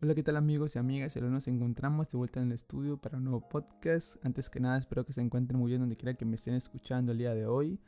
Hola, ¿qué tal amigos y amigas? Hoy nos encontramos de vuelta en el estudio para un nuevo podcast. Antes que nada, espero que se encuentren muy bien donde quiera que me estén escuchando el día de hoy.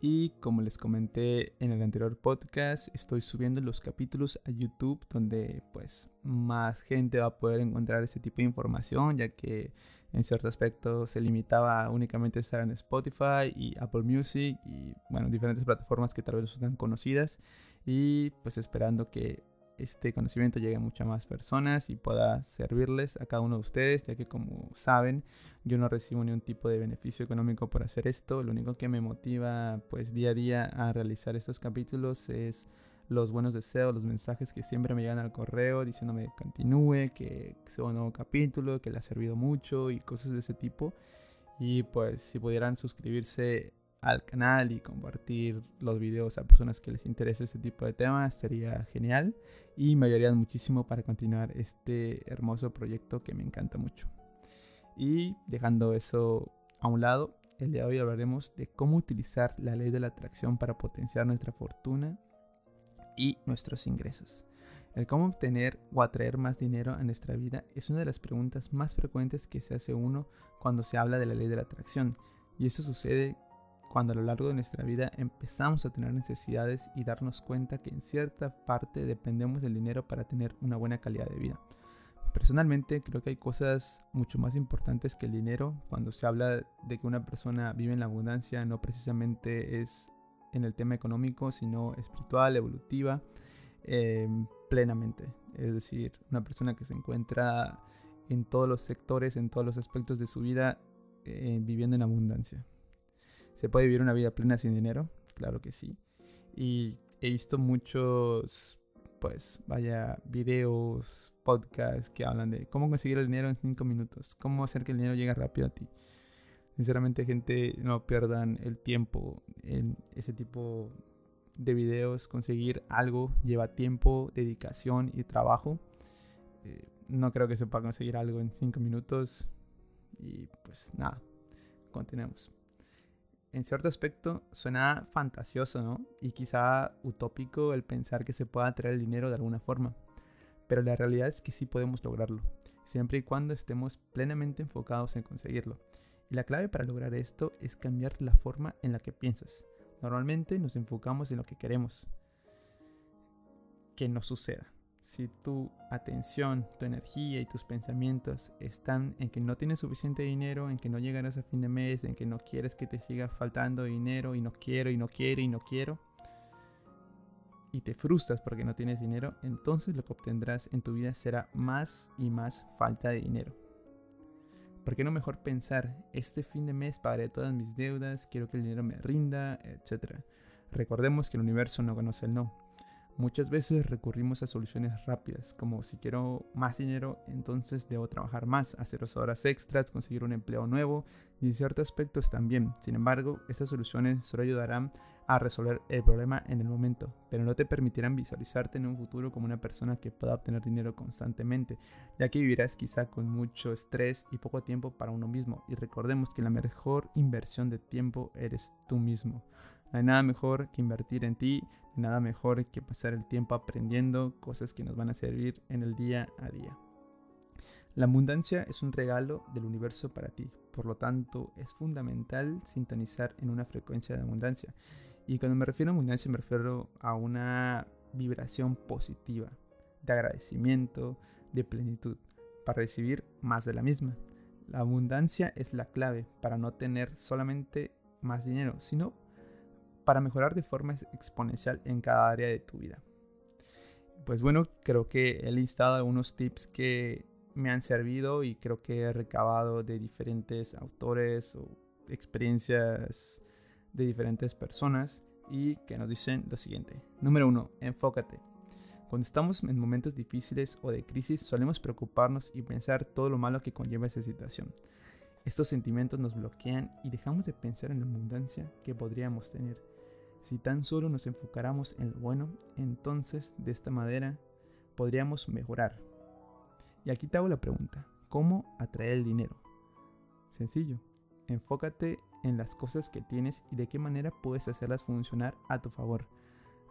Y como les comenté en el anterior podcast, estoy subiendo los capítulos a YouTube donde pues más gente va a poder encontrar este tipo de información, ya que en cierto aspecto se limitaba únicamente a estar en Spotify y Apple Music y bueno, diferentes plataformas que tal vez no son tan conocidas. Y pues esperando que este conocimiento llegue a muchas más personas y pueda servirles a cada uno de ustedes, ya que como saben, yo no recibo ningún tipo de beneficio económico por hacer esto. Lo único que me motiva pues día a día a realizar estos capítulos es los buenos deseos, los mensajes que siempre me llegan al correo diciéndome que continúe, que sea un nuevo capítulo, que le ha servido mucho y cosas de ese tipo. Y pues si pudieran suscribirse al canal y compartir los videos a personas que les interese este tipo de temas sería genial y me ayudarían muchísimo para continuar este hermoso proyecto que me encanta mucho. Y dejando eso a un lado, el día de hoy hablaremos de cómo utilizar la ley de la atracción para potenciar nuestra fortuna y nuestros ingresos. El cómo obtener o atraer más dinero a nuestra vida es una de las preguntas más frecuentes que se hace uno cuando se habla de la ley de la atracción. Y eso sucede cuando a lo largo de nuestra vida empezamos a tener necesidades y darnos cuenta que en cierta parte dependemos del dinero para tener una buena calidad de vida. Personalmente creo que hay cosas mucho más importantes que el dinero cuando se habla de que una persona vive en la abundancia, no precisamente es en el tema económico, sino espiritual, evolutiva, em, plenamente. Es decir, una persona que se encuentra en todos los sectores, en todos los aspectos de su vida, eh, viviendo en abundancia. ¿Se puede vivir una vida plena sin dinero? Claro que sí. Y he visto muchos, pues, vaya, videos, podcasts que hablan de cómo conseguir el dinero en 5 minutos, cómo hacer que el dinero llegue rápido a ti. Sinceramente, gente, no pierdan el tiempo en ese tipo de videos. Conseguir algo lleva tiempo, dedicación y trabajo. Eh, no creo que se pueda conseguir algo en 5 minutos. Y pues nada, continuemos en cierto aspecto suena fantasioso, ¿no? Y quizá utópico el pensar que se pueda traer el dinero de alguna forma. Pero la realidad es que sí podemos lograrlo, siempre y cuando estemos plenamente enfocados en conseguirlo. Y la clave para lograr esto es cambiar la forma en la que piensas. Normalmente nos enfocamos en lo que queremos que nos suceda si tu atención, tu energía y tus pensamientos están en que no tienes suficiente dinero, en que no llegarás a fin de mes, en que no quieres que te siga faltando dinero y no quiero y no quiero y no quiero, y te frustras porque no tienes dinero, entonces lo que obtendrás en tu vida será más y más falta de dinero. ¿Por qué no mejor pensar, este fin de mes pagaré todas mis deudas, quiero que el dinero me rinda, etcétera? Recordemos que el universo no conoce el no. Muchas veces recurrimos a soluciones rápidas, como si quiero más dinero, entonces debo trabajar más, hacer horas extras, conseguir un empleo nuevo y ciertos aspectos también. Sin embargo, estas soluciones solo ayudarán a resolver el problema en el momento, pero no te permitirán visualizarte en un futuro como una persona que pueda obtener dinero constantemente, ya que vivirás quizá con mucho estrés y poco tiempo para uno mismo. Y recordemos que la mejor inversión de tiempo eres tú mismo. No hay nada mejor que invertir en ti, nada mejor que pasar el tiempo aprendiendo cosas que nos van a servir en el día a día. La abundancia es un regalo del universo para ti, por lo tanto es fundamental sintonizar en una frecuencia de abundancia. Y cuando me refiero a abundancia me refiero a una vibración positiva, de agradecimiento, de plenitud, para recibir más de la misma. La abundancia es la clave para no tener solamente más dinero, sino para mejorar de forma exponencial en cada área de tu vida. Pues bueno, creo que he listado algunos tips que me han servido y creo que he recabado de diferentes autores o experiencias de diferentes personas y que nos dicen lo siguiente. Número uno, enfócate. Cuando estamos en momentos difíciles o de crisis solemos preocuparnos y pensar todo lo malo que conlleva esa situación. Estos sentimientos nos bloquean y dejamos de pensar en la abundancia que podríamos tener. Si tan solo nos enfocáramos en lo bueno, entonces de esta manera podríamos mejorar. Y aquí te hago la pregunta, ¿cómo atraer el dinero? Sencillo, enfócate en las cosas que tienes y de qué manera puedes hacerlas funcionar a tu favor.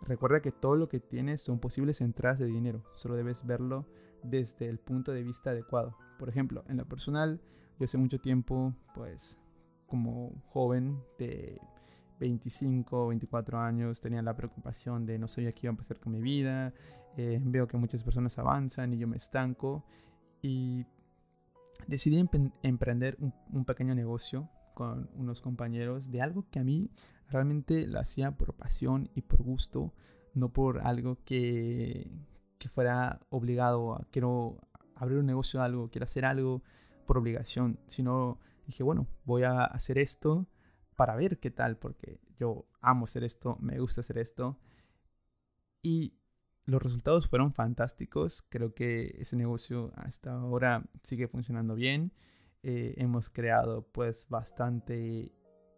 Recuerda que todo lo que tienes son posibles entradas de dinero, solo debes verlo desde el punto de vista adecuado. Por ejemplo, en lo personal, yo hace mucho tiempo, pues como joven de 25 o 24 años tenía la preocupación de no sabía qué iba a pasar con mi vida, eh, veo que muchas personas avanzan y yo me estanco y decidí emprender un, pequeño negocio con unos compañeros de algo que a mí realmente lo hacía por pasión y por gusto, no por algo que, que fuera obligado a quiero abrir un negocio algo, quiero hacer algo por obligación, sino dije, bueno, voy a hacer esto para ver qué tal, porque yo amo hacer esto, me gusta hacer esto. Y los resultados fueron fantásticos. Creo que ese negocio hasta ahora sigue funcionando bien. Eh, hemos creado pues bastante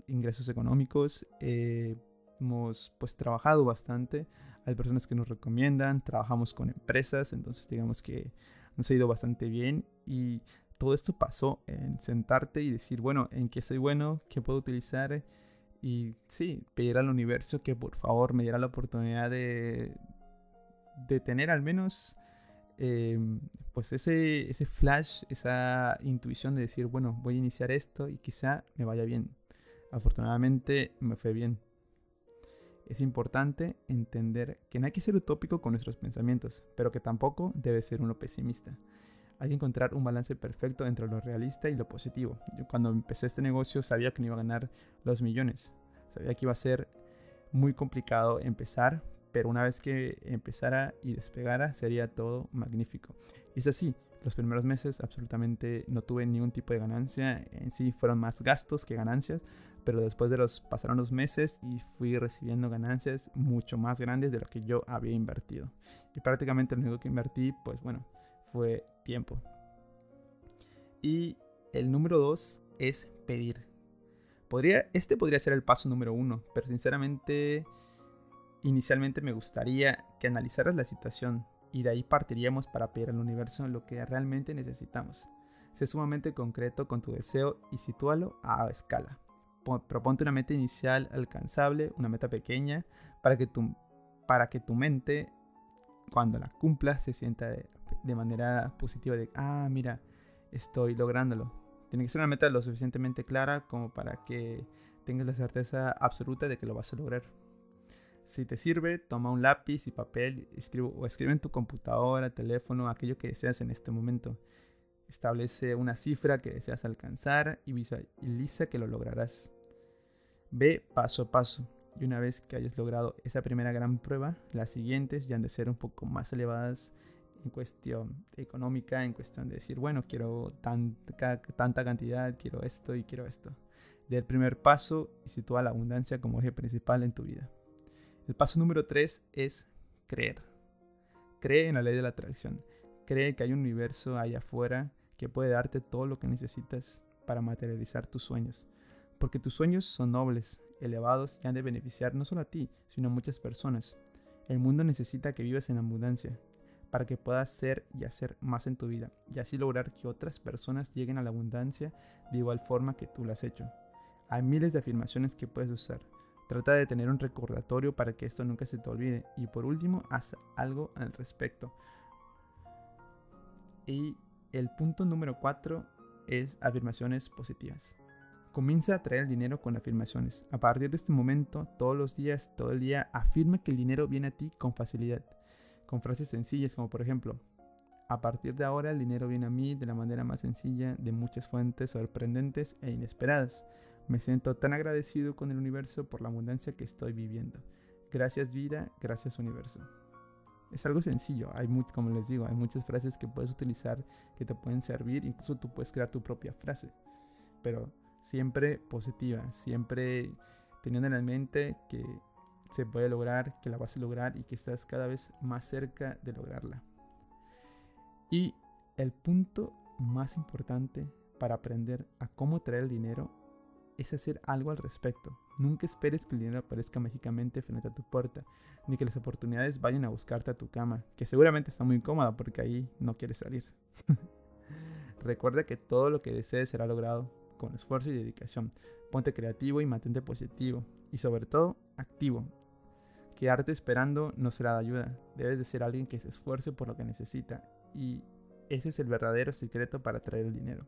ingresos económicos. Eh, hemos pues trabajado bastante. Hay personas que nos recomiendan. Trabajamos con empresas. Entonces digamos que nos ha ido bastante bien. Y todo esto pasó en sentarte y decir, bueno, ¿en qué soy bueno? ¿Qué puedo utilizar? Y sí, pedir al universo que por favor me diera la oportunidad de, de tener al menos eh, pues ese, ese flash, esa intuición de decir, bueno, voy a iniciar esto y quizá me vaya bien. Afortunadamente me fue bien. Es importante entender que no hay que ser utópico con nuestros pensamientos, pero que tampoco debe ser uno pesimista hay que encontrar un balance perfecto entre lo realista y lo positivo. Yo cuando empecé este negocio sabía que no iba a ganar los millones. Sabía que iba a ser muy complicado empezar, pero una vez que empezara y despegara sería todo magnífico. Y es así, los primeros meses absolutamente no tuve ningún tipo de ganancia, en sí fueron más gastos que ganancias, pero después de los pasaron los meses y fui recibiendo ganancias mucho más grandes de lo que yo había invertido. Y prácticamente lo único que invertí, pues bueno, fue tiempo. Y el número dos es pedir. Podría, este podría ser el paso número uno, pero sinceramente, inicialmente me gustaría que analizaras la situación y de ahí partiríamos para pedir al universo lo que realmente necesitamos. Sé sumamente concreto con tu deseo y sitúalo a escala. Proponte una meta inicial alcanzable, una meta pequeña, para que tu, para que tu mente, cuando la cumpla, se sienta de, de manera positiva de, ah, mira, estoy lográndolo. Tiene que ser una meta lo suficientemente clara como para que tengas la certeza absoluta de que lo vas a lograr. Si te sirve, toma un lápiz y papel escribe, o escribe en tu computadora, teléfono, aquello que deseas en este momento. Establece una cifra que deseas alcanzar y visualiza que lo lograrás. Ve paso a paso y una vez que hayas logrado esa primera gran prueba, las siguientes ya han de ser un poco más elevadas en cuestión económica, en cuestión de decir, bueno, quiero tanta, cantidad, quiero esto y quiero esto. Del primer paso y sitúa la abundancia como eje principal en tu vida. El paso número tres es creer. Cree en la ley de la atracción. Cree que hay un universo allá afuera que puede darte todo lo que necesitas para materializar tus sueños. Porque tus sueños son nobles, elevados y han de beneficiar no solo a ti, sino a muchas personas. El mundo necesita que vivas en abundancia, para que puedas ser y hacer más en tu vida y así lograr que otras personas lleguen a la abundancia de igual forma que tú lo has hecho. Hay miles de afirmaciones que puedes usar. Trata de tener un recordatorio para que esto nunca se te olvide y por último haz algo al respecto. Y el punto número 4 es afirmaciones positivas. Comienza a traer el dinero con afirmaciones. A partir de este momento, todos los días, todo el día, afirma que el dinero viene a ti con facilidad con frases sencillas como por ejemplo, a partir de ahora el dinero viene a mí de la manera más sencilla de muchas fuentes sorprendentes e inesperadas. Me siento tan agradecido con el universo por la abundancia que estoy viviendo. Gracias vida, gracias universo. Es algo sencillo, hay como les digo, hay muchas frases que puedes utilizar que te pueden servir, incluso tú puedes crear tu propia frase, pero siempre positiva, siempre teniendo en la mente que se puede lograr, que la vas a lograr y que estás cada vez más cerca de lograrla. Y el punto más importante para aprender a cómo traer el dinero es hacer algo al respecto. Nunca esperes que el dinero aparezca mágicamente frente a tu puerta, ni que las oportunidades vayan a buscarte a tu cama, que seguramente está muy cómoda porque ahí no quieres salir. Recuerda que todo lo que desees será logrado con esfuerzo y dedicación. Ponte creativo y mantente positivo y sobre todo activo quedarte esperando no será de ayuda. Debes de ser alguien que se esfuerce por lo que necesita. Y ese es el verdadero secreto para traer el dinero.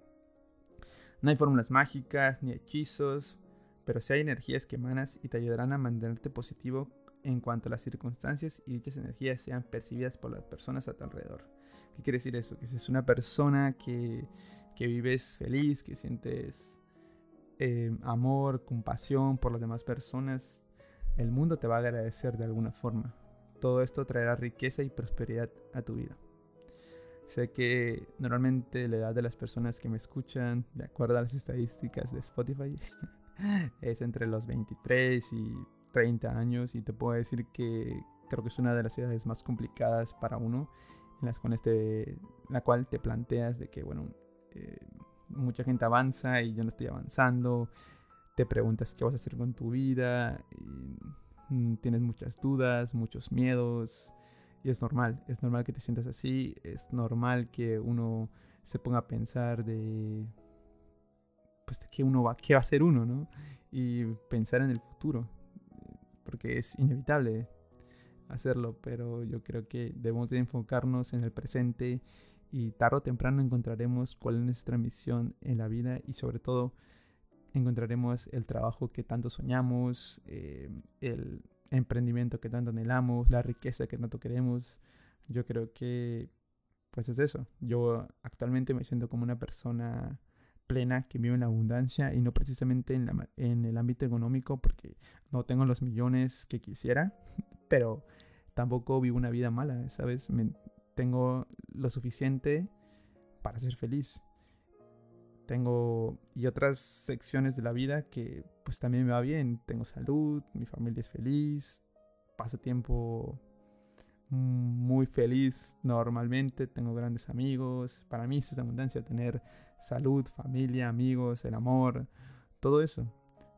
No hay fórmulas mágicas ni hechizos, pero sí hay energías que emanas y te ayudarán a mantenerte positivo en cuanto a las circunstancias y dichas energías sean percibidas por las personas a tu alrededor. ¿Qué quiere decir eso? Que si es una persona que, que vives feliz, que sientes eh, amor, compasión por las demás personas, el mundo te va a agradecer de alguna forma. Todo esto traerá riqueza y prosperidad a tu vida. Sé que normalmente la edad de las personas que me escuchan, de acuerdo a las estadísticas de Spotify, es entre los 23 y 30 años y te puedo decir que creo que es una de las edades más complicadas para uno, en las cuales te, la cual te planteas de que, bueno, eh, mucha gente avanza y yo no estoy avanzando, te preguntas qué vas a hacer con tu vida, y, mm, tienes muchas dudas, muchos miedos, y es normal, es normal que te sientas así, es normal que uno se ponga a pensar de, pues, de qué uno va, qué va a hacer uno, ¿no? Y pensar en el futuro, porque es inevitable hacerlo, pero yo creo que debemos de enfocarnos en el presente y tarde o temprano encontraremos cuál es nuestra misión en la vida y sobre todo encontraremos el trabajo que tanto soñamos, eh, el emprendimiento que tanto anhelamos, la riqueza que tanto queremos. Yo creo que pues es eso. Yo actualmente me siento como una persona plena que vive en la abundancia y no precisamente en, la, en el ámbito económico porque no tengo los millones que quisiera, pero tampoco vivo una vida mala, ¿sabes? tengo lo suficiente para ser feliz. Tengo y otras secciones de la vida que pues también me va bien. Tengo salud, mi familia es feliz, paso tiempo muy feliz normalmente, tengo grandes amigos. Para mí eso es abundancia, tener salud, familia, amigos, el amor, todo eso.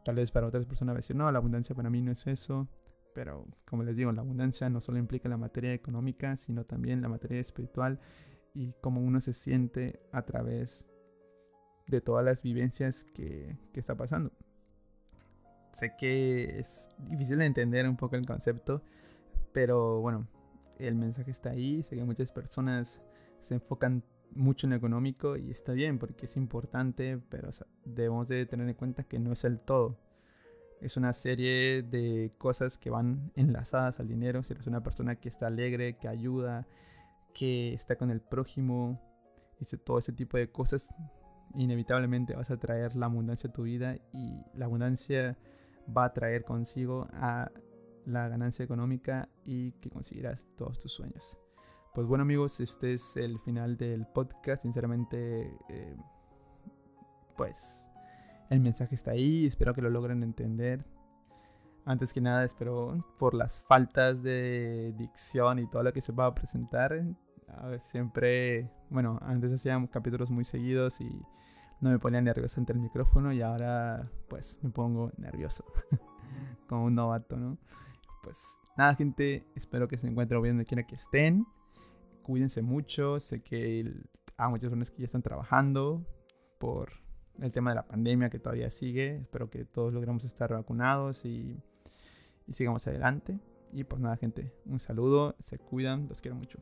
Tal vez para otras personas va a decir, no, la abundancia para mí no es eso. Pero como les digo, la abundancia no solo implica la materia económica, sino también la materia espiritual y cómo uno se siente a través de todas las vivencias que, que está pasando. Sé que es difícil de entender un poco el concepto, pero bueno, el mensaje está ahí. Sé que muchas personas se enfocan mucho en lo económico y está bien porque es importante, pero debemos de tener en cuenta que no es el todo. Es una serie de cosas que van enlazadas al dinero. Si eres una persona que está alegre, que ayuda, que está con el prójimo, y todo ese tipo de cosas, inevitablemente vas a traer la abundancia a tu vida y la abundancia va a traer consigo a la ganancia económica y que conseguirás todos tus sueños. Pues bueno amigos, este es el final del podcast. Sinceramente, eh, pues el mensaje está ahí, espero que lo logren entender. Antes que nada, espero por las faltas de dicción y todo lo que se va a presentar. A ver, siempre, bueno, antes hacíamos capítulos muy seguidos y no me ponía nervioso ante el micrófono y ahora pues me pongo nervioso. Como un novato, ¿no? Pues nada, gente, espero que se encuentren bien donde quiera que estén. Cuídense mucho, sé que hay muchas personas que ya están trabajando por el tema de la pandemia que todavía sigue. Espero que todos logremos estar vacunados y, y sigamos adelante. Y pues nada, gente, un saludo, se cuidan, los quiero mucho.